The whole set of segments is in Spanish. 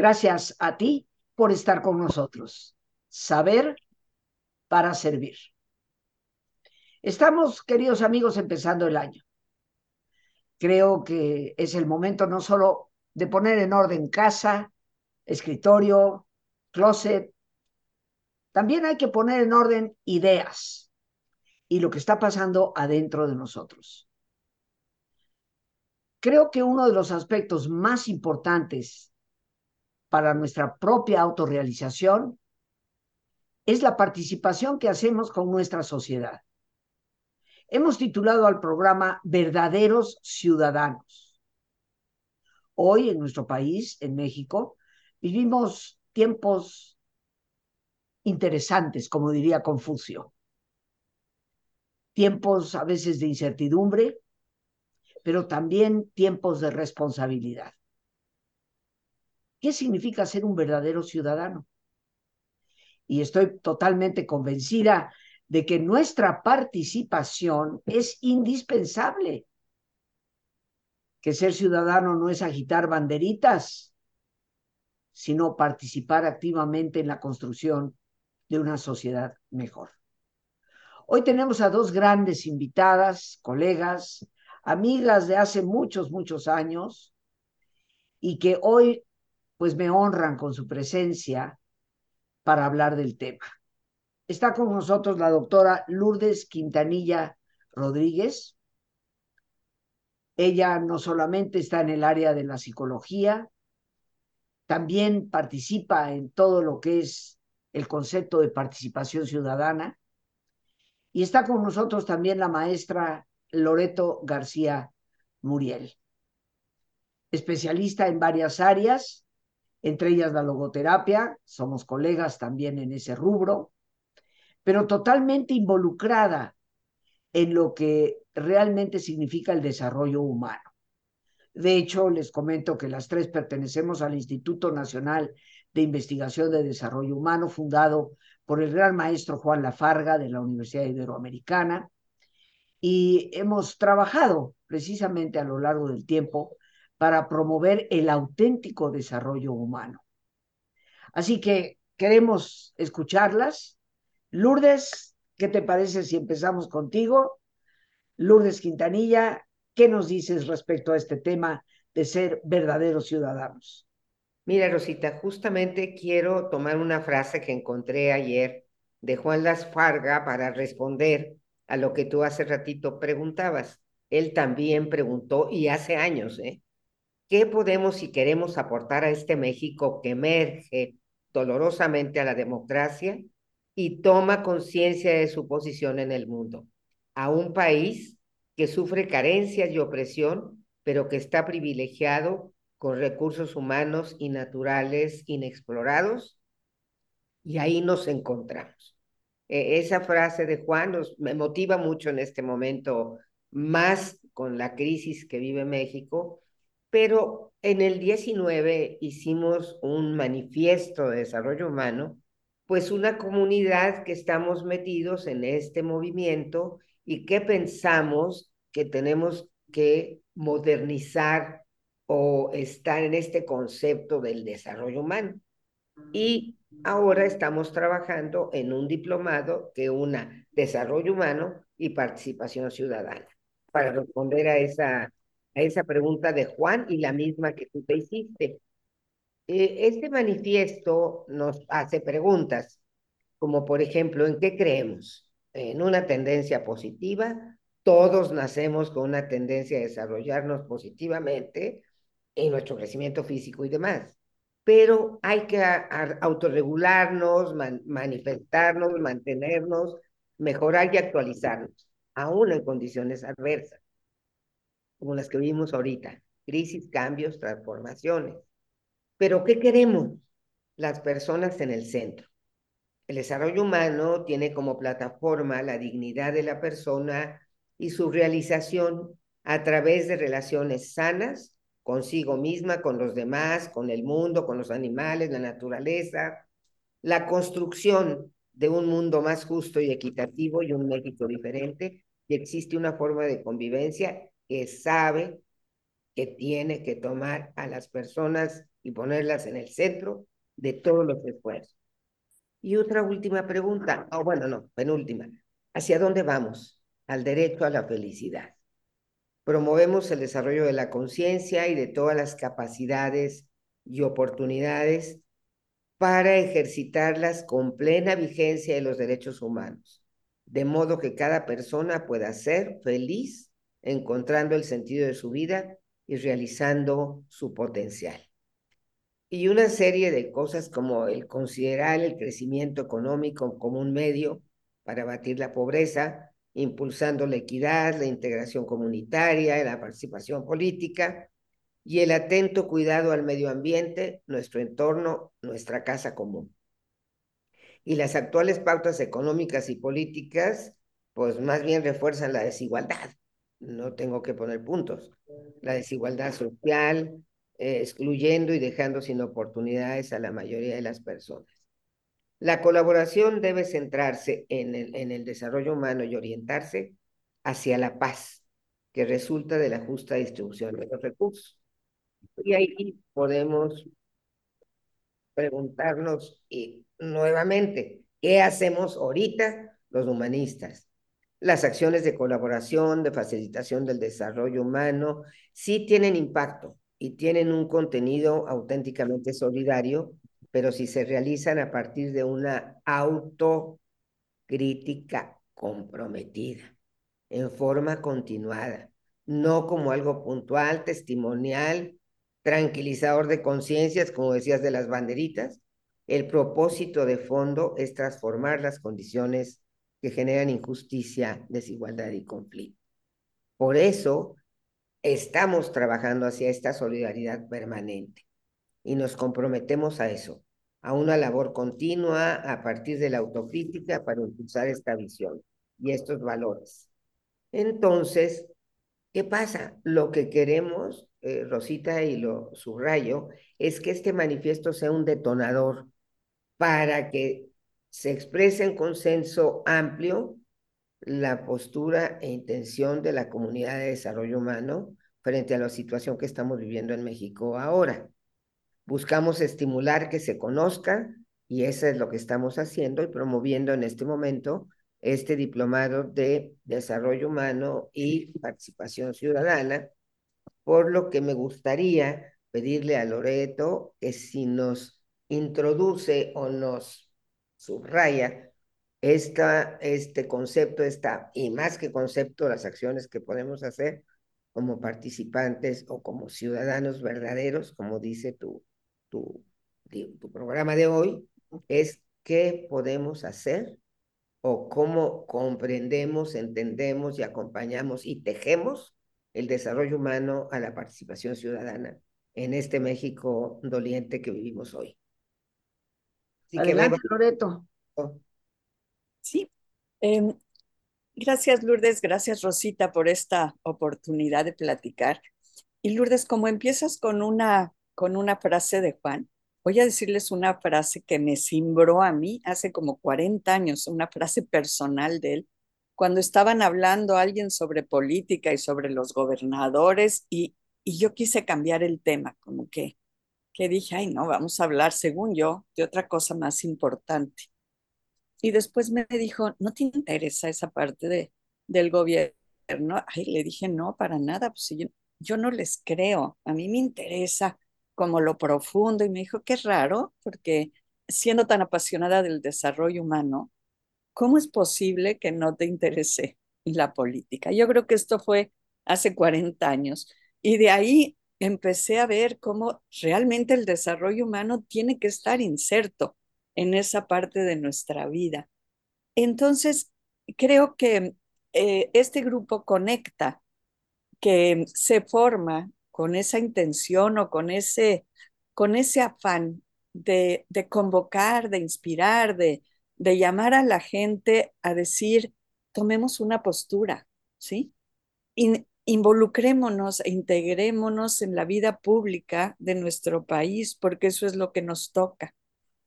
Gracias a ti por estar con nosotros. Saber para servir. Estamos, queridos amigos, empezando el año. Creo que es el momento no solo de poner en orden casa, escritorio, closet, también hay que poner en orden ideas y lo que está pasando adentro de nosotros. Creo que uno de los aspectos más importantes para nuestra propia autorrealización es la participación que hacemos con nuestra sociedad. Hemos titulado al programa Verdaderos Ciudadanos. Hoy en nuestro país, en México, vivimos tiempos interesantes, como diría Confucio. Tiempos a veces de incertidumbre, pero también tiempos de responsabilidad. ¿Qué significa ser un verdadero ciudadano? Y estoy totalmente convencida de que nuestra participación es indispensable. Que ser ciudadano no es agitar banderitas, sino participar activamente en la construcción de una sociedad mejor. Hoy tenemos a dos grandes invitadas, colegas, amigas de hace muchos, muchos años, y que hoy pues me honran con su presencia para hablar del tema. Está con nosotros la doctora Lourdes Quintanilla Rodríguez. Ella no solamente está en el área de la psicología, también participa en todo lo que es el concepto de participación ciudadana. Y está con nosotros también la maestra Loreto García Muriel, especialista en varias áreas, entre ellas la logoterapia, somos colegas también en ese rubro, pero totalmente involucrada en lo que realmente significa el desarrollo humano. De hecho, les comento que las tres pertenecemos al Instituto Nacional de Investigación de Desarrollo Humano, fundado por el gran maestro Juan Lafarga de la Universidad Iberoamericana, y hemos trabajado precisamente a lo largo del tiempo para promover el auténtico desarrollo humano. Así que queremos escucharlas. Lourdes, ¿qué te parece si empezamos contigo? Lourdes Quintanilla, ¿qué nos dices respecto a este tema de ser verdaderos ciudadanos? Mira, Rosita, justamente quiero tomar una frase que encontré ayer de Juan Las Farga para responder a lo que tú hace ratito preguntabas. Él también preguntó, y hace años, ¿eh? ¿Qué podemos y queremos aportar a este México que emerge dolorosamente a la democracia y toma conciencia de su posición en el mundo? A un país que sufre carencias y opresión, pero que está privilegiado con recursos humanos y naturales inexplorados. Y ahí nos encontramos. E, esa frase de Juan nos, me motiva mucho en este momento, más con la crisis que vive México, pero en el 19 hicimos un manifiesto de desarrollo humano, pues una comunidad que estamos metidos en este movimiento y que pensamos que tenemos que modernizar o estar en este concepto del desarrollo humano. Y ahora estamos trabajando en un diplomado que una desarrollo humano y participación ciudadana, para responder a esa a esa pregunta de Juan y la misma que tú te hiciste. Eh, este manifiesto nos hace preguntas, como por ejemplo, ¿en qué creemos? ¿En una tendencia positiva? Todos nacemos con una tendencia a desarrollarnos positivamente en nuestro crecimiento físico y demás. Pero hay que autorregularnos, manifestarnos, mantenernos, mejorar y actualizarnos, aún en condiciones adversas como las que vimos ahorita, crisis, cambios, transformaciones. Pero ¿qué queremos? Las personas en el centro. El desarrollo humano tiene como plataforma la dignidad de la persona y su realización a través de relaciones sanas consigo misma, con los demás, con el mundo, con los animales, la naturaleza, la construcción de un mundo más justo y equitativo y un México diferente, y existe una forma de convivencia que sabe que tiene que tomar a las personas y ponerlas en el centro de todos los esfuerzos. Y otra última pregunta, o bueno, no, penúltima. ¿Hacia dónde vamos? Al derecho a la felicidad. Promovemos el desarrollo de la conciencia y de todas las capacidades y oportunidades para ejercitarlas con plena vigencia de los derechos humanos, de modo que cada persona pueda ser feliz encontrando el sentido de su vida y realizando su potencial y una serie de cosas como el considerar el crecimiento económico como un medio para abatir la pobreza, impulsando la equidad, la integración comunitaria, la participación política y el atento cuidado al medio ambiente, nuestro entorno, nuestra casa común. Y las actuales pautas económicas y políticas, pues más bien refuerzan la desigualdad. No tengo que poner puntos. La desigualdad social, eh, excluyendo y dejando sin oportunidades a la mayoría de las personas. La colaboración debe centrarse en el, en el desarrollo humano y orientarse hacia la paz, que resulta de la justa distribución de los recursos. Y ahí podemos preguntarnos y, nuevamente, ¿qué hacemos ahorita los humanistas? Las acciones de colaboración, de facilitación del desarrollo humano, sí tienen impacto, y tienen un contenido auténticamente solidario, pero si se realizan a partir de una autocrítica comprometida, en forma continuada, no como algo puntual, testimonial, tranquilizador de conciencias, como decías de las banderitas. El propósito de fondo es transformar las condiciones que generan injusticia, desigualdad y conflicto. Por eso, estamos trabajando hacia esta solidaridad permanente y nos comprometemos a eso, a una labor continua a partir de la autocrítica para impulsar esta visión y estos valores. Entonces, ¿qué pasa? Lo que queremos, eh, Rosita, y lo subrayo, es que este manifiesto sea un detonador para que se exprese en consenso amplio la postura e intención de la comunidad de desarrollo humano frente a la situación que estamos viviendo en México ahora. Buscamos estimular que se conozca y eso es lo que estamos haciendo y promoviendo en este momento este diplomado de desarrollo humano y participación ciudadana, por lo que me gustaría pedirle a Loreto que si nos introduce o nos subraya esta, este concepto, esta, y más que concepto, las acciones que podemos hacer como participantes o como ciudadanos verdaderos, como dice tu, tu, tu programa de hoy, es qué podemos hacer o cómo comprendemos, entendemos y acompañamos y tejemos el desarrollo humano a la participación ciudadana en este México doliente que vivimos hoy. Adelante, Loreto. Sí. Em, gracias, Lourdes. Gracias, Rosita, por esta oportunidad de platicar. Y Lourdes, como empiezas con una, con una frase de Juan, voy a decirles una frase que me cimbró a mí hace como 40 años, una frase personal de él, cuando estaban hablando alguien sobre política y sobre los gobernadores y, y yo quise cambiar el tema, como que, que dije, ay, no, vamos a hablar, según yo, de otra cosa más importante. Y después me dijo, ¿no te interesa esa parte de, del gobierno? Ay, le dije, no, para nada, pues yo, yo no les creo, a mí me interesa como lo profundo. Y me dijo, qué raro, porque siendo tan apasionada del desarrollo humano, ¿cómo es posible que no te interese la política? Yo creo que esto fue hace 40 años. Y de ahí empecé a ver cómo realmente el desarrollo humano tiene que estar inserto en esa parte de nuestra vida. Entonces, creo que eh, este grupo conecta, que se forma con esa intención o con ese, con ese afán de, de convocar, de inspirar, de, de llamar a la gente a decir, tomemos una postura, ¿sí? Involucrémonos e integrémonos en la vida pública de nuestro país, porque eso es lo que nos toca.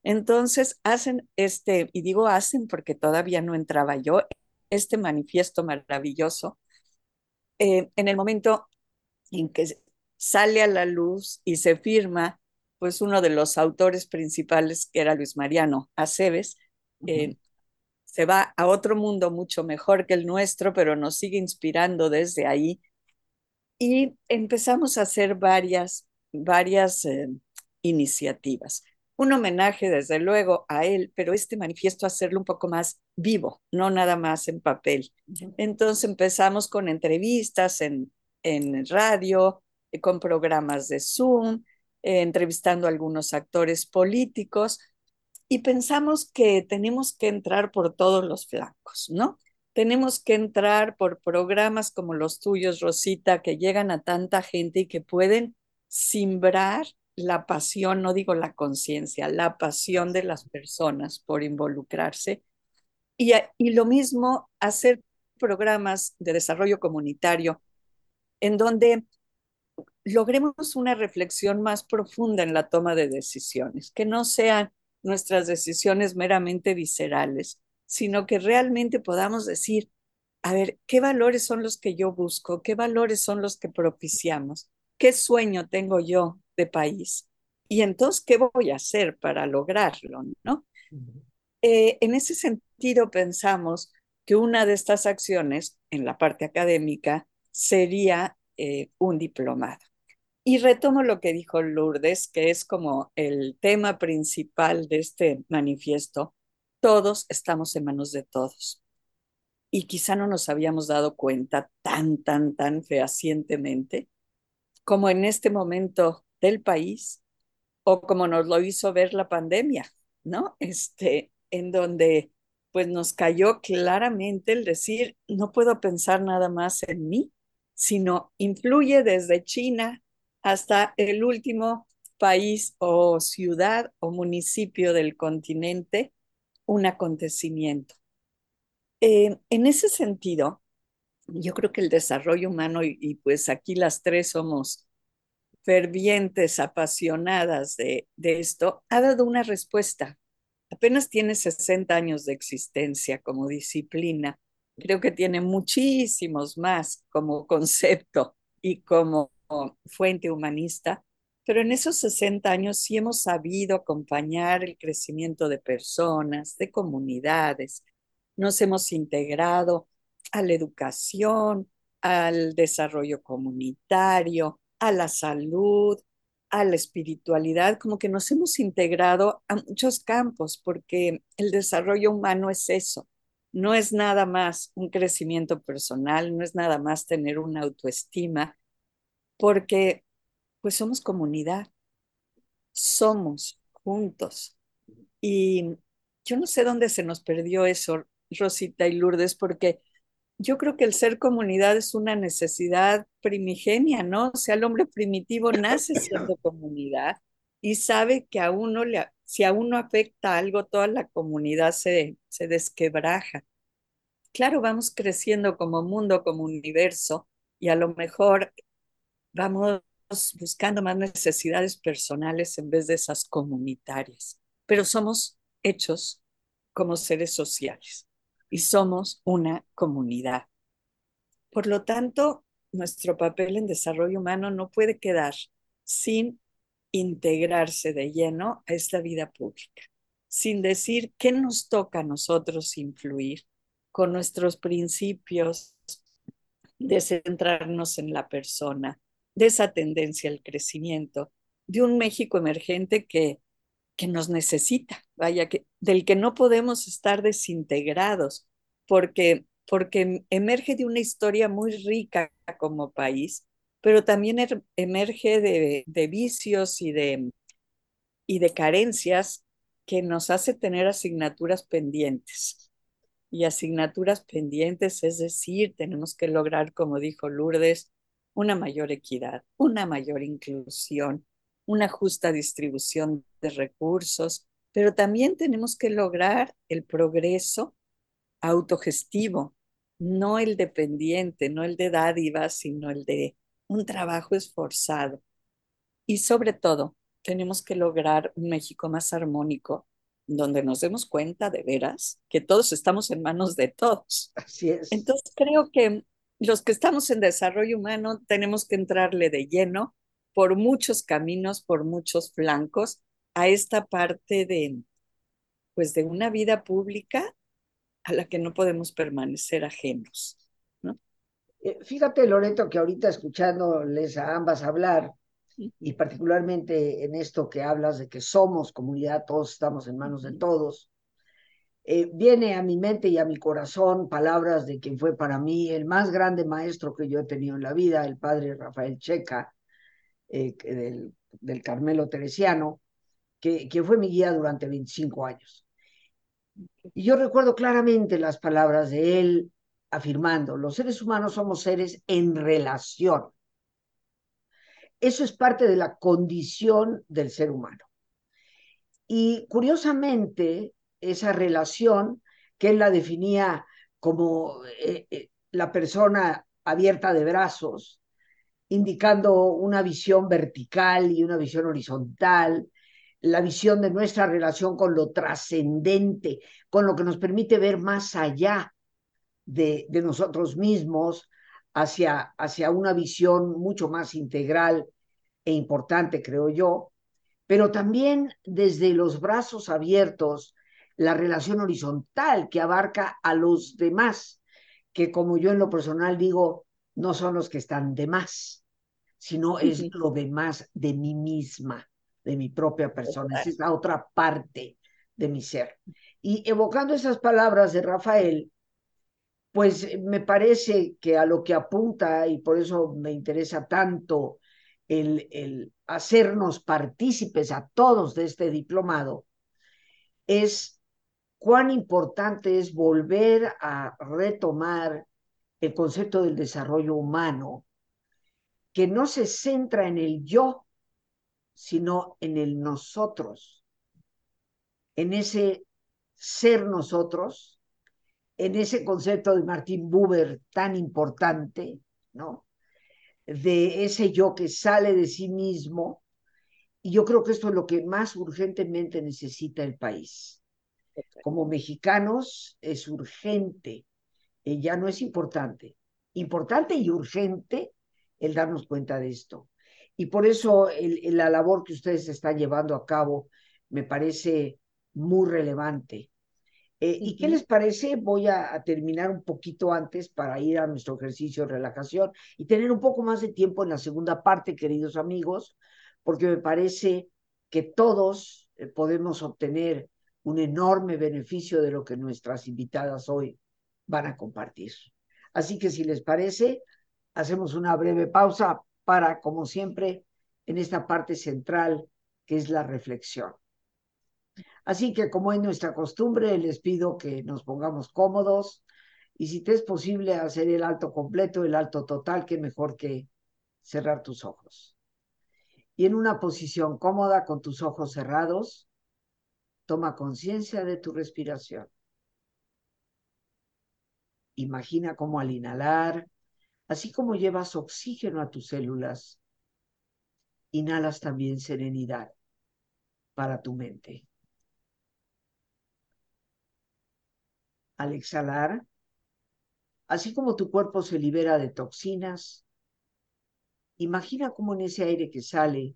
Entonces hacen este, y digo hacen porque todavía no entraba yo, este manifiesto maravilloso, eh, en el momento en que sale a la luz y se firma, pues uno de los autores principales, que era Luis Mariano Aceves, eh, se va a otro mundo mucho mejor que el nuestro, pero nos sigue inspirando desde ahí. Y empezamos a hacer varias, varias eh, iniciativas. Un homenaje, desde luego, a él, pero este manifiesto hacerlo un poco más vivo, no nada más en papel. Entonces empezamos con entrevistas en, en radio, eh, con programas de Zoom, eh, entrevistando a algunos actores políticos y pensamos que tenemos que entrar por todos los flancos, ¿no? Tenemos que entrar por programas como los tuyos, Rosita, que llegan a tanta gente y que pueden simbrar la pasión, no digo la conciencia, la pasión de las personas por involucrarse. Y, y lo mismo, hacer programas de desarrollo comunitario en donde logremos una reflexión más profunda en la toma de decisiones, que no sean nuestras decisiones meramente viscerales, sino que realmente podamos decir, a ver, ¿qué valores son los que yo busco? ¿Qué valores son los que propiciamos? ¿Qué sueño tengo yo de país? Y entonces, ¿qué voy a hacer para lograrlo? ¿no? Eh, en ese sentido, pensamos que una de estas acciones en la parte académica sería eh, un diplomado. Y retomo lo que dijo Lourdes, que es como el tema principal de este manifiesto. Todos estamos en manos de todos. Y quizá no nos habíamos dado cuenta tan, tan, tan fehacientemente como en este momento del país o como nos lo hizo ver la pandemia, ¿no? Este, en donde pues nos cayó claramente el decir, no puedo pensar nada más en mí, sino influye desde China hasta el último país o ciudad o municipio del continente un acontecimiento. Eh, en ese sentido, yo creo que el desarrollo humano, y, pues aquí las tres somos fervientes, apasionadas de, de esto, ha dado una respuesta. Apenas tiene 60 años de existencia como disciplina. Creo que tiene muchísimos más como concepto y como fuente humanista, pero en esos 60 años sí hemos sabido acompañar el crecimiento de personas, de comunidades, nos hemos integrado a la educación, al desarrollo comunitario, a la salud, a la espiritualidad, como que nos hemos integrado a muchos campos, porque el desarrollo humano es eso, no es nada más un crecimiento personal, no es nada más tener una autoestima, porque pues somos comunidad, somos juntos. Y yo no sé dónde se nos perdió eso, Rosita y Lourdes, porque yo creo que el ser comunidad es una necesidad primigenia, ¿no? O sea, el hombre primitivo nace siendo comunidad y sabe que a uno le, si a uno afecta algo, toda la comunidad se, se desquebraja. Claro, vamos creciendo como mundo, como universo, y a lo mejor vamos buscando más necesidades personales en vez de esas comunitarias, pero somos hechos como seres sociales y somos una comunidad. Por lo tanto, nuestro papel en desarrollo humano no puede quedar sin integrarse de lleno a esta vida pública, sin decir qué nos toca a nosotros influir con nuestros principios de centrarnos en la persona, de esa tendencia al crecimiento, de un México emergente que, que nos necesita, vaya, que, del que no podemos estar desintegrados, porque, porque emerge de una historia muy rica como país, pero también er, emerge de, de vicios y de, y de carencias que nos hace tener asignaturas pendientes. Y asignaturas pendientes, es decir, tenemos que lograr, como dijo Lourdes, una mayor equidad, una mayor inclusión, una justa distribución de recursos, pero también tenemos que lograr el progreso autogestivo, no el dependiente, no el de dádivas, sino el de un trabajo esforzado. Y sobre todo, tenemos que lograr un México más armónico, donde nos demos cuenta de veras que todos estamos en manos de todos. Así es. Entonces creo que los que estamos en desarrollo humano tenemos que entrarle de lleno por muchos caminos, por muchos flancos, a esta parte de, pues, de una vida pública a la que no podemos permanecer ajenos. ¿no? Eh, fíjate, Loreto, que ahorita escuchándoles a ambas hablar, y particularmente en esto que hablas de que somos comunidad, todos estamos en manos de todos, eh, viene a mi mente y a mi corazón palabras de quien fue para mí el más grande maestro que yo he tenido en la vida, el padre Rafael Checa, eh, del, del, Carmelo Teresiano, que, que fue mi guía durante 25 años. Y yo recuerdo claramente las palabras de él afirmando, los seres humanos somos seres en relación. Eso es parte de la condición del ser humano. Y curiosamente, esa relación que él la definía como eh, eh, la persona abierta de brazos, indicando una visión vertical y una visión horizontal, la visión de nuestra relación con lo trascendente, con lo que nos permite ver más allá de, de nosotros mismos, hacia, hacia una visión mucho más integral e importante, creo yo, pero también desde los brazos abiertos la relación horizontal que abarca a los demás, que como yo en lo personal digo, no son los que están de más, sino es lo demás de mí misma, de mi propia persona. Esa es la otra parte de mi ser. Y evocando esas palabras de Rafael, pues me parece que a lo que apunta, y por eso me interesa tanto el, el hacernos partícipes a todos de este diplomado, es cuán importante es volver a retomar el concepto del desarrollo humano, que no se centra en el yo, sino en el nosotros, en ese ser nosotros, en ese concepto de Martín Buber tan importante, ¿no? De ese yo que sale de sí mismo. Y yo creo que esto es lo que más urgentemente necesita el país como mexicanos es urgente, eh, ya no es importante, importante y urgente el darnos cuenta de esto. Y por eso el, la labor que ustedes están llevando a cabo me parece muy relevante. Eh, ¿Y qué les parece? Voy a, a, terminar un poquito antes para ir a nuestro ejercicio de relajación y tener un poco más de tiempo en la segunda parte, queridos amigos, porque me parece que todos eh, podemos obtener un enorme beneficio de lo que nuestras invitadas hoy van a compartir. Así que si les parece, hacemos una breve pausa para, como siempre, en esta parte central que es la reflexión. Así que como es nuestra costumbre, les pido que nos pongamos cómodos y si te es posible hacer el alto completo, el alto total, que mejor que cerrar tus ojos. Y en una posición cómoda con tus ojos cerrados, Toma conciencia de tu respiración. Imagina cómo al inhalar, así como llevas oxígeno a tus células, inhalas también serenidad para tu mente. Al exhalar, así como tu cuerpo se libera de toxinas, imagina cómo en ese aire que sale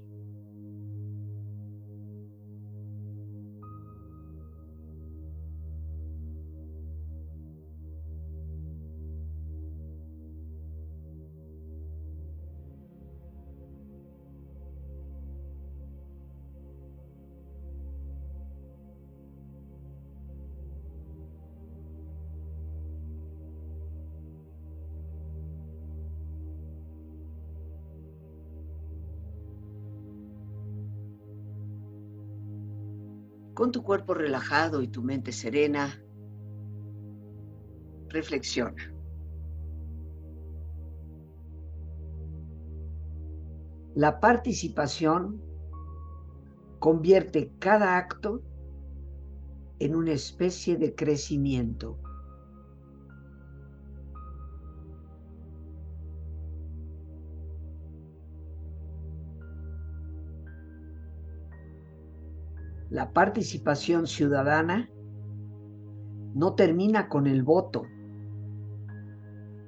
Con tu cuerpo relajado y tu mente serena, reflexiona. La participación convierte cada acto en una especie de crecimiento. La participación ciudadana no termina con el voto,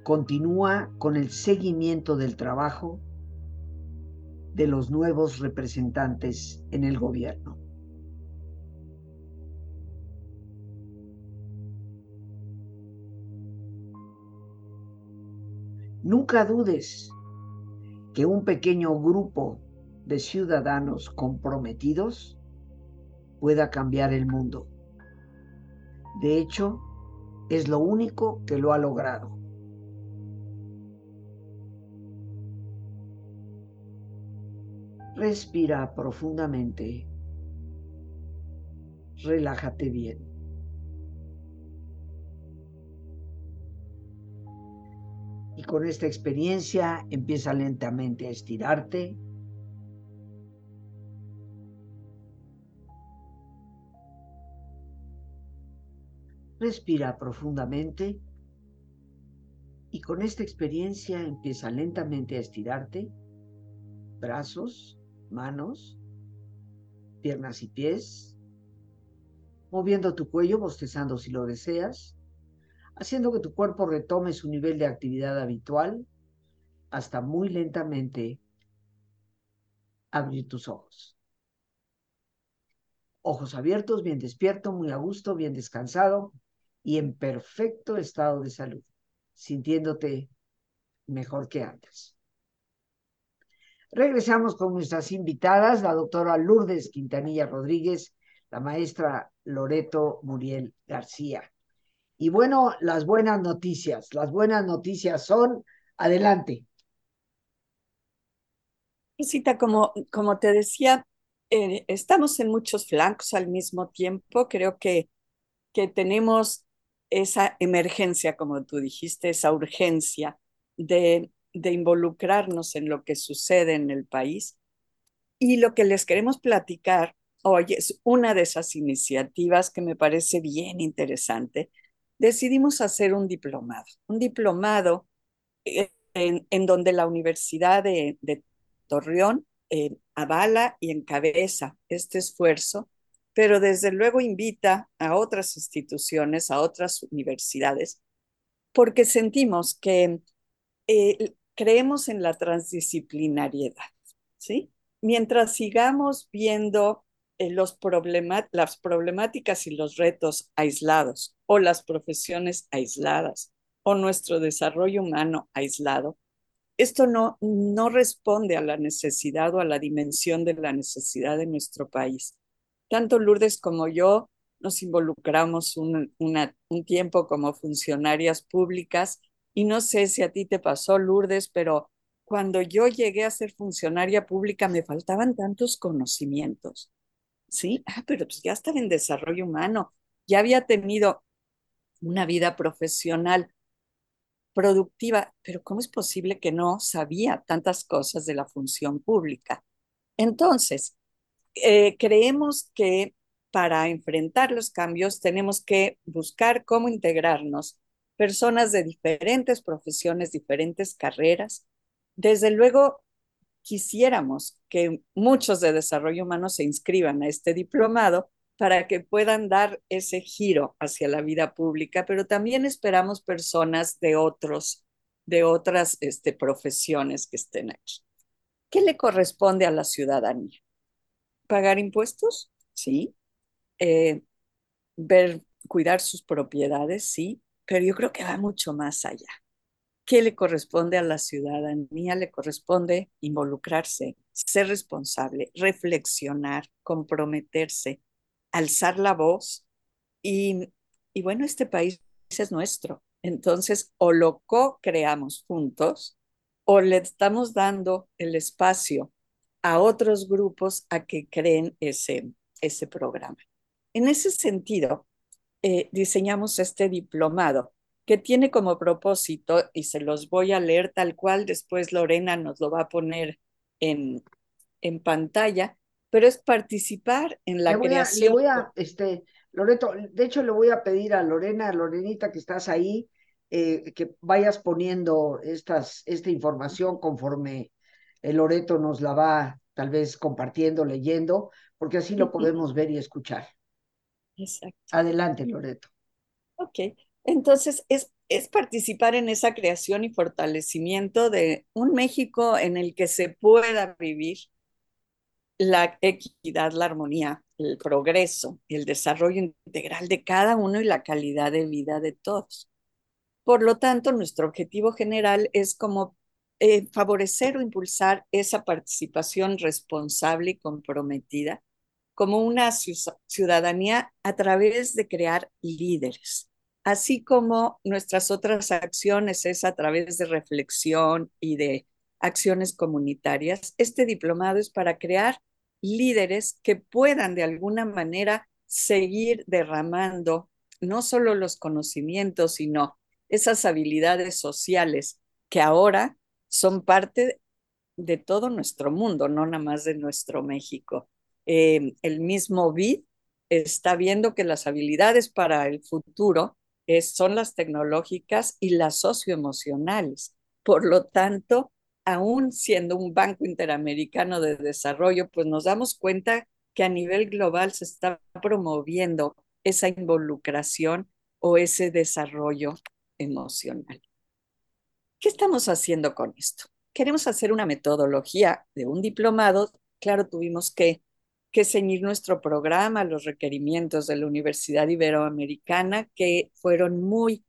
continúa con el seguimiento del trabajo de los nuevos representantes en el gobierno. Nunca dudes que un pequeño grupo de ciudadanos comprometidos pueda cambiar el mundo. De hecho, es lo único que lo ha logrado. Respira profundamente. Relájate bien. Y con esta experiencia empieza lentamente a estirarte. Respira profundamente. Y con esta experiencia empieza lentamente a estirarte. Brazos, manos, piernas y pies, moviendo tu cuello, bostezando si lo deseas, haciendo que tu cuerpo retome su nivel de actividad habitual hasta muy lentamente abrir tus ojos. Ojos abiertos, bien despierto, muy a gusto, bien descansado y en perfecto estado de salud, sintiéndote mejor que antes. Regresamos con nuestras invitadas, la doctora Lourdes Quintanilla Rodríguez, la maestra Loreto Muriel García. Y bueno, las buenas noticias. Las buenas noticias son, adelante. Cita, como, como te decía, eh, estamos en muchos flancos al mismo tiempo. Creo que, que tenemos esa emergencia, como tú dijiste, esa urgencia de involucrarnos en lo que sucede en el país. Y lo que les queremos platicar hoy es una de esas iniciativas que me parece bien interesante. Decidimos hacer un diplomado, un diplomado en, donde la Universidad de, Torreón eh, avala y encabeza este esfuerzo, pero desde luego invita a otras instituciones, a otras universidades, porque sentimos que eh, creemos en la transdisciplinariedad, ¿sí? Mientras sigamos viendo eh, los las problemáticas y los retos aislados o las profesiones aisladas o nuestro desarrollo humano aislado, esto no, no responde a la necesidad o a la dimensión de la necesidad de nuestro país. Tanto Lourdes como yo nos involucramos un, un tiempo como funcionarias públicas y no sé si a ti te pasó, Lourdes, pero cuando yo llegué a ser funcionaria pública me faltaban tantos conocimientos. Sí, ah, pero pues ya estaba en desarrollo humano, ya había tenido una vida profesional productiva, pero ¿cómo es posible que no sabía tantas cosas de la función pública? Entonces, eh, creemos que para enfrentar los cambios tenemos que buscar cómo integrarnos personas de diferentes profesiones, diferentes carreras. Desde luego, quisiéramos que muchos de desarrollo humano se inscriban a este diplomado para que puedan dar ese giro hacia la vida pública, pero también esperamos personas de otros, de otras este, profesiones que estén aquí. ¿Qué le corresponde a la ciudadanía? ¿Pagar impuestos? Sí. Eh, ver, cuidar sus propiedades, sí pero yo creo que va mucho más allá. ¿Qué le corresponde a la ciudadanía? Le corresponde involucrarse, ser responsable, reflexionar, comprometerse, alzar la voz. Y, y bueno, este país es nuestro. Entonces, o lo co-creamos juntos o le estamos dando el espacio a otros grupos a que creen ese, ese programa. En ese sentido, eh, diseñamos este diplomado que tiene como propósito, y se los voy a leer tal cual, después Lorena nos lo va a poner en, en pantalla, pero es participar en la creación. le voy a, este, Loreto, de hecho le voy a pedir a Lorena, Lorenita, que estás ahí, eh, que vayas poniendo estas, esta información conforme el Loreto nos la va tal vez compartiendo, leyendo, porque así lo podemos ver y escuchar. Exacto. Adelante, Loreto. Ok, entonces es, es participar en esa creación y fortalecimiento de un México en el que se pueda vivir la equidad, la armonía, el progreso, el desarrollo integral de cada uno y la calidad de vida de todos. Por lo tanto, nuestro objetivo general es como eh, favorecer o impulsar esa participación responsable y comprometida como una ciudadanía a través de crear líderes, así como nuestras otras acciones es a través de reflexión y de acciones comunitarias. Este diplomado es para crear líderes que puedan de alguna manera seguir derramando no solo los conocimientos, sino esas habilidades sociales que ahora son parte de todo nuestro mundo, no nada más de nuestro México. Eh, el mismo BID está viendo que las habilidades para el futuro son las tecnológicas y las socioemocionales. Por lo tanto, aún siendo un Banco Interamericano de Desarrollo, pues nos damos cuenta que a nivel global se está promoviendo esa involucración o ese desarrollo emocional. ¿Qué estamos haciendo con esto? Queremos hacer una metodología de un diplomado. Claro, tuvimos que, que ceñir nuestro programa los requerimientos de la Universidad Iberoamericana, que fueron muy,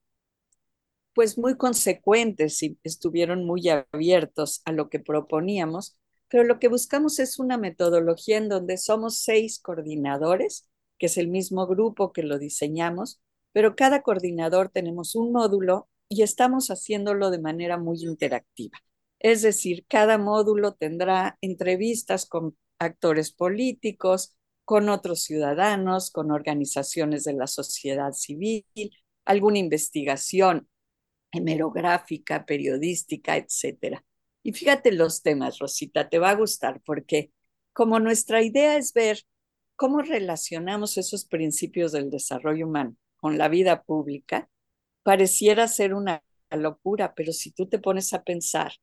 pues muy consecuentes y estuvieron muy abiertos a lo que proponíamos. Pero lo que buscamos es una metodología en donde somos seis coordinadores, que es el mismo grupo que lo diseñamos, pero cada coordinador tenemos un módulo y estamos haciéndolo de manera muy interactiva. Es decir, cada módulo tendrá entrevistas con actores políticos, con otros ciudadanos, con organizaciones de la sociedad civil, alguna investigación hemerográfica, periodística, etcétera. Y fíjate los temas, Rosita, te va a gustar porque como nuestra idea es ver cómo relacionamos esos principios del desarrollo humano con la vida pública, pareciera ser una locura, pero si tú te pones a pensar,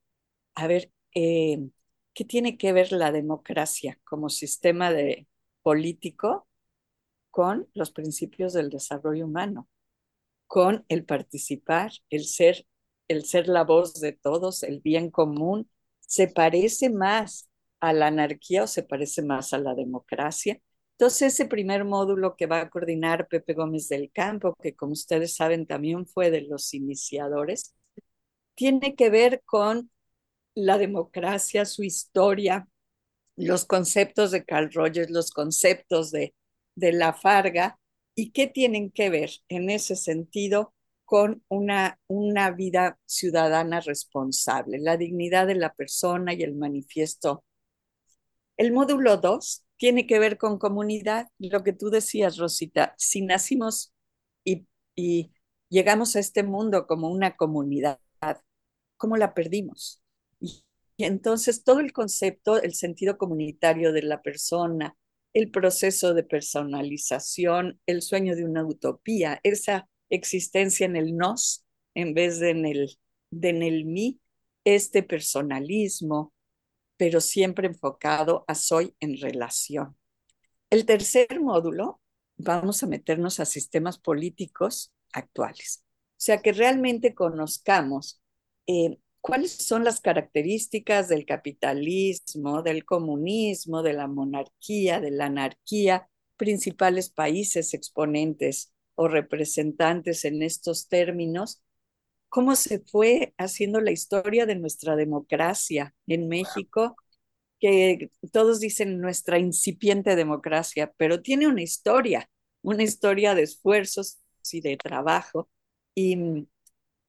a ver, eh, ¿qué tiene que ver la democracia como sistema de político con los principios del desarrollo humano, con el participar, el ser, el ser la voz de todos, el bien común? ¿Se parece más a la anarquía o se parece más a la democracia? Entonces, ese primer módulo que va a coordinar Pepe Gómez del Campo, que como ustedes saben también fue de los iniciadores, tiene que ver con la democracia, su historia, los conceptos de Carl Rogers, los conceptos de, de la Farga, y qué tienen que ver en ese sentido con una, una vida ciudadana responsable, la dignidad de la persona y el manifiesto. El módulo 2 tiene que ver con comunidad. Lo que tú decías, Rosita, si nacimos y, llegamos a este mundo como una comunidad, ¿cómo la perdimos? Y, entonces todo el concepto, el sentido comunitario de la persona, el proceso de personalización, el sueño de una utopía, esa existencia en el nos en vez de en el, de en el mí, este personalismo, pero siempre enfocado a soy en relación. El tercer módulo, vamos a meternos a sistemas políticos actuales. O sea, que realmente conozcamos eh, cuáles son las características del capitalismo, del comunismo, de la monarquía, de la anarquía, principales países exponentes o representantes en estos términos cómo se fue haciendo la historia de nuestra democracia en México, que todos dicen nuestra incipiente democracia, pero tiene una historia, una historia de esfuerzos y de trabajo. Y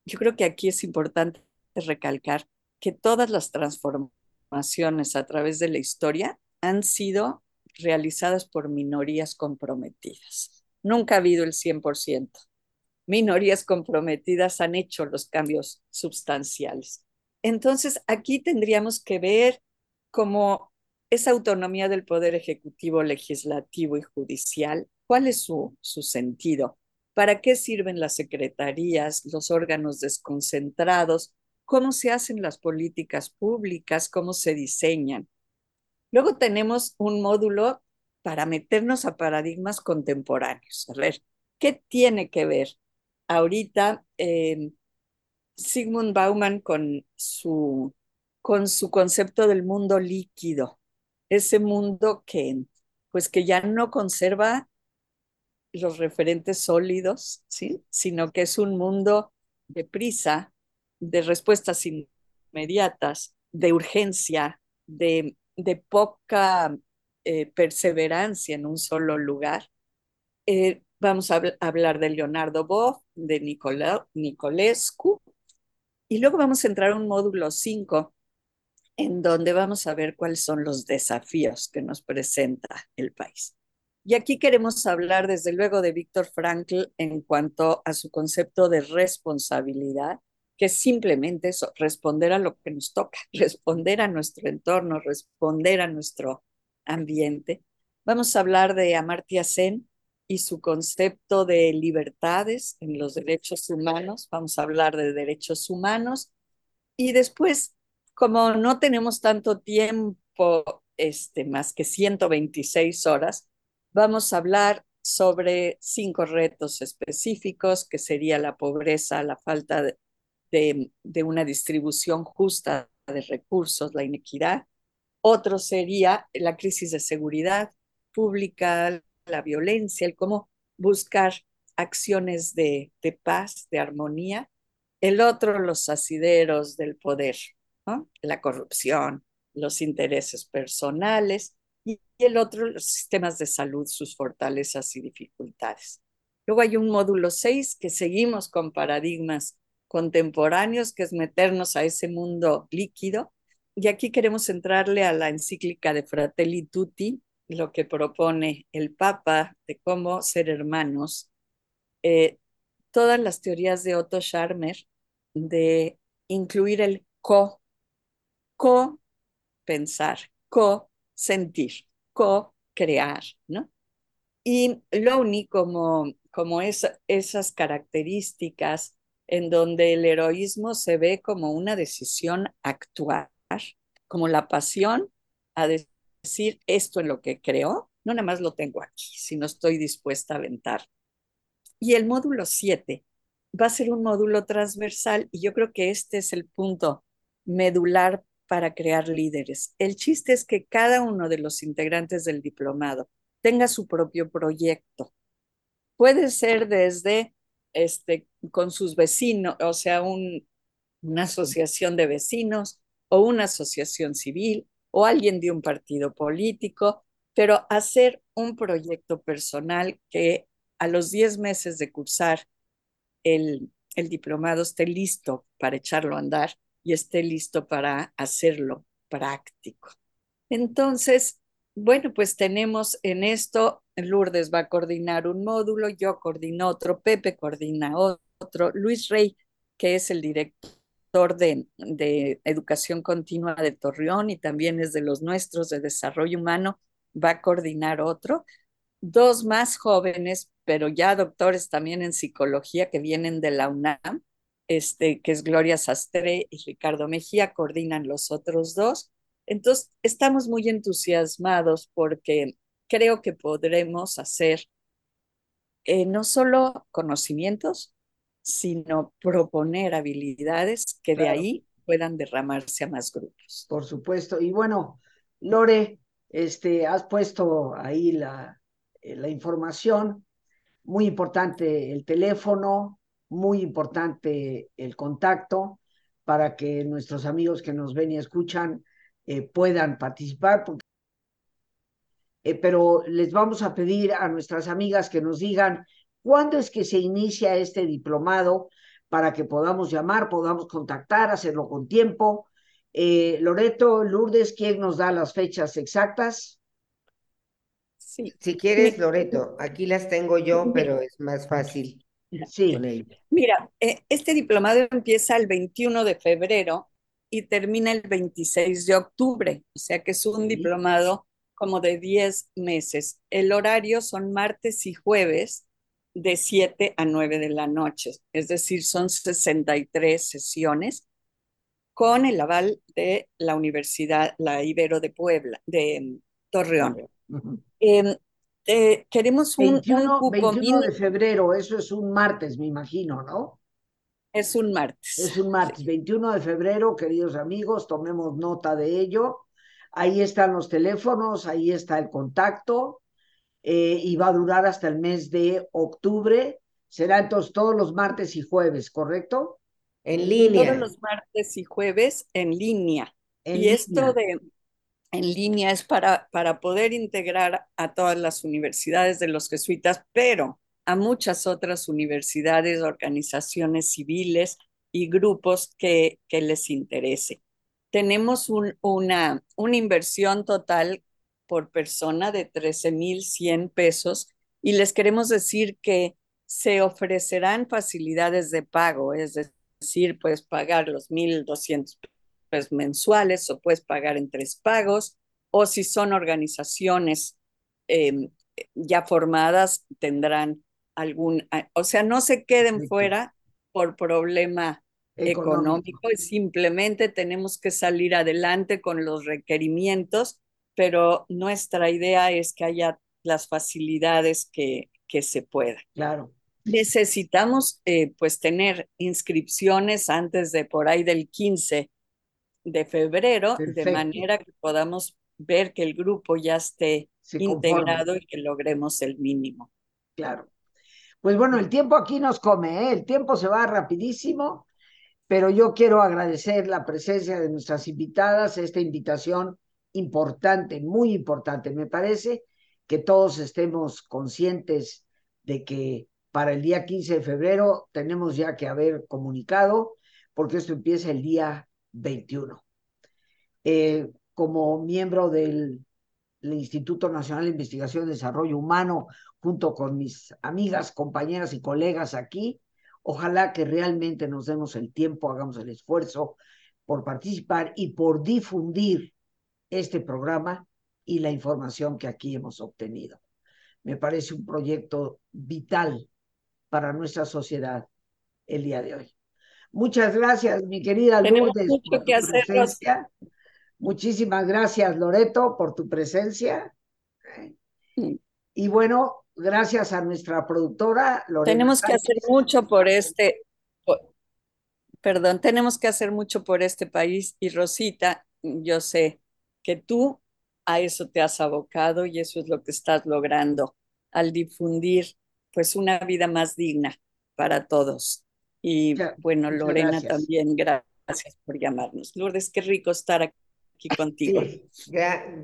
yo creo que aquí es importante recalcar que todas las transformaciones a través de la historia han sido realizadas por minorías comprometidas. Nunca ha habido el 100% minorías comprometidas han hecho los cambios sustanciales. Entonces, aquí tendríamos que ver cómo esa autonomía del poder ejecutivo, legislativo y judicial, cuál es su, su sentido, para qué sirven las secretarías, los órganos desconcentrados, cómo se hacen las políticas públicas, cómo se diseñan. Luego tenemos un módulo para meternos a paradigmas contemporáneos. A ver, ¿qué tiene que ver ahorita eh, Sigmund Bauman con su, con su concepto del mundo líquido, ese mundo que, pues que ya no conserva los referentes sólidos, ¿sí? sino que es un mundo de prisa, de respuestas inmediatas, de urgencia, de, de poca eh, perseverancia en un solo lugar. Eh, vamos a hablar de Leonardo Boff, de Nicola Nicolescu, y luego vamos a entrar a un módulo 5 en donde vamos a ver cuáles son los desafíos que nos presenta el país. Y aquí queremos hablar desde luego de Víctor Frankl en cuanto a su concepto de responsabilidad, que es simplemente eso, responder a lo que nos toca, responder a nuestro entorno, responder a nuestro ambiente. Vamos a hablar de Amartya Sen y su concepto de libertades en los derechos humanos. Vamos a hablar de derechos humanos. Y después, como no tenemos tanto tiempo, este, más que 126 horas, Vamos a hablar sobre cinco retos específicos, que sería la pobreza, la falta de, de, una distribución justa de recursos, la inequidad. Otro sería la crisis de seguridad pública, la violencia, el cómo buscar acciones de, paz, de armonía. El otro, los asideros del poder, la corrupción, los intereses personales y el otro, los sistemas de salud, sus fortalezas y dificultades. Luego hay un módulo 6 que seguimos con paradigmas contemporáneos, que es meternos a ese mundo líquido. Y aquí queremos entrarle a la encíclica de Fratelli Tutti, lo que propone el Papa de cómo ser hermanos. Eh, todas las teorías de Otto Scharmer de incluir el co, co-pensar, co sentir, co-crear, ¿no? Y Lowney, como, como es, esas características en donde el heroísmo se ve como una decisión actuar, como la pasión a decir esto en lo que creo, no nada más lo tengo aquí, sino estoy dispuesta a aventar. Y el módulo 7 va a ser un módulo transversal y yo creo que este es el punto medular para crear líderes. El chiste es que cada uno de los integrantes del diplomado tenga su propio proyecto. Puede ser desde este, con sus vecinos, o sea, un, una asociación de vecinos o una asociación civil o alguien de un partido político, pero hacer un proyecto personal que a los 10 meses de cursar el, el diplomado esté listo para echarlo a andar y esté listo para hacerlo práctico. Entonces, bueno, pues tenemos en esto, Lourdes va a coordinar un módulo, yo coordino otro, Pepe coordina otro, Luis Rey, que es el director de, de educación continua de Torreón y también es de los nuestros de desarrollo humano, va a coordinar otro. Dos más jóvenes, pero ya doctores también en psicología que vienen de la UNAM, este, que es Gloria Sastre y Ricardo Mejía, coordinan los otros dos. Entonces, estamos muy entusiasmados porque creo que podremos hacer eh, no solo conocimientos, sino proponer habilidades que de ahí puedan derramarse a más grupos. Por supuesto. Y bueno, Lore, este, has puesto ahí la, eh, la información. Muy importante el teléfono, muy importante el contacto para que nuestros amigos que nos ven y escuchan eh, puedan participar. Eh, pero les vamos a pedir a nuestras amigas que nos digan cuándo es que se inicia este diplomado para que podamos llamar, podamos contactar, hacerlo con tiempo. Eh, Loreto, Lourdes, ¿quién nos da las fechas exactas? Sí. Si quieres, Loreto, aquí las tengo yo, pero es más fácil. Sí. Mira, eh, este diplomado empieza el 21 de febrero y termina el 26 de octubre, o sea que es un diplomado como de 10 meses. El horario son martes y jueves de 7 a 9 de la noche, es decir, son 63 sesiones con el aval de la Universidad, la Ibero de Puebla, de mm, Torreón. Eh, queremos un, 21, 21 de febrero, eso es un martes, me imagino, ¿no? Es un martes. Es un martes, 21 de febrero, queridos amigos, tomemos nota de ello. Ahí están los teléfonos, ahí está el contacto eh, y va a durar hasta el mes de octubre. Será entonces todos los martes y jueves, ¿correcto? En línea. Todos los martes y jueves en línea. y esto de en línea es para, para poder integrar a todas las universidades de los jesuitas, pero a muchas otras universidades, organizaciones civiles y grupos que, que les interese. Tenemos un, una, una inversión total por persona de 13.100 pesos y les queremos decir que se ofrecerán facilidades de pago, es decir, puedes pagar los 1.200 pesos mensuales o puedes pagar en tres pagos, o si son organizaciones em, ya formadas, tendrán algún, o sea, no se queden fuera por problema económico. y simplemente tenemos que salir adelante con los requerimientos, pero nuestra idea es que haya las facilidades que, que se puedan. Claro. Necesitamos eh, pues tener inscripciones antes de por ahí del 15 de febrero, de manera que podamos ver que el grupo ya esté integrado y que logremos el mínimo. Claro. Pues bueno, el tiempo aquí nos come, ¿eh? el tiempo se va rapidísimo pero yo quiero agradecer la presencia de nuestras invitadas, esta invitación importante, muy importante. Me parece que todos estemos conscientes de que para el día 15 de febrero tenemos ya que haber comunicado, porque esto empieza el día 21. Eh, como miembro del, del Instituto Nacional de Investigación y Desarrollo Humano, junto con mis amigas, compañeras y colegas aquí, Ojalá que realmente nos demos el tiempo, hagamos el esfuerzo por participar y por difundir este programa y la información que aquí hemos obtenido. Me parece un proyecto vital para nuestra sociedad el día de hoy. Muchas gracias, mi querida Lourdes, por tu presencia. Muchísimas gracias, Loreto, por tu presencia. Y bueno, gracias a nuestra productora Lorena Tenemos que hacer mucho por este, perdón, tenemos que hacer mucho por este país y Rosita, yo sé que tú a eso te has abocado y eso es lo que estás logrando al difundir pues una vida más digna para todos. Y bueno, Lorena también, gracias por llamarnos. Lourdes, qué rico estar aquí contigo.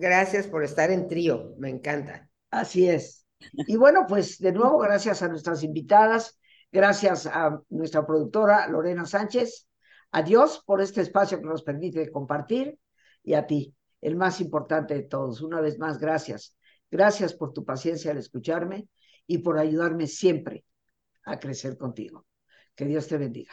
gracias por estar en trío, me encanta. Así es. Y bueno, pues de nuevo, gracias a nuestras invitadas, gracias a nuestra productora Lorena Sánchez. Adiós por este espacio que nos permite compartir y a ti, el más importante de todos. Una vez más, gracias. Gracias por tu paciencia al escucharme y por ayudarme siempre a crecer contigo. Que Dios te bendiga.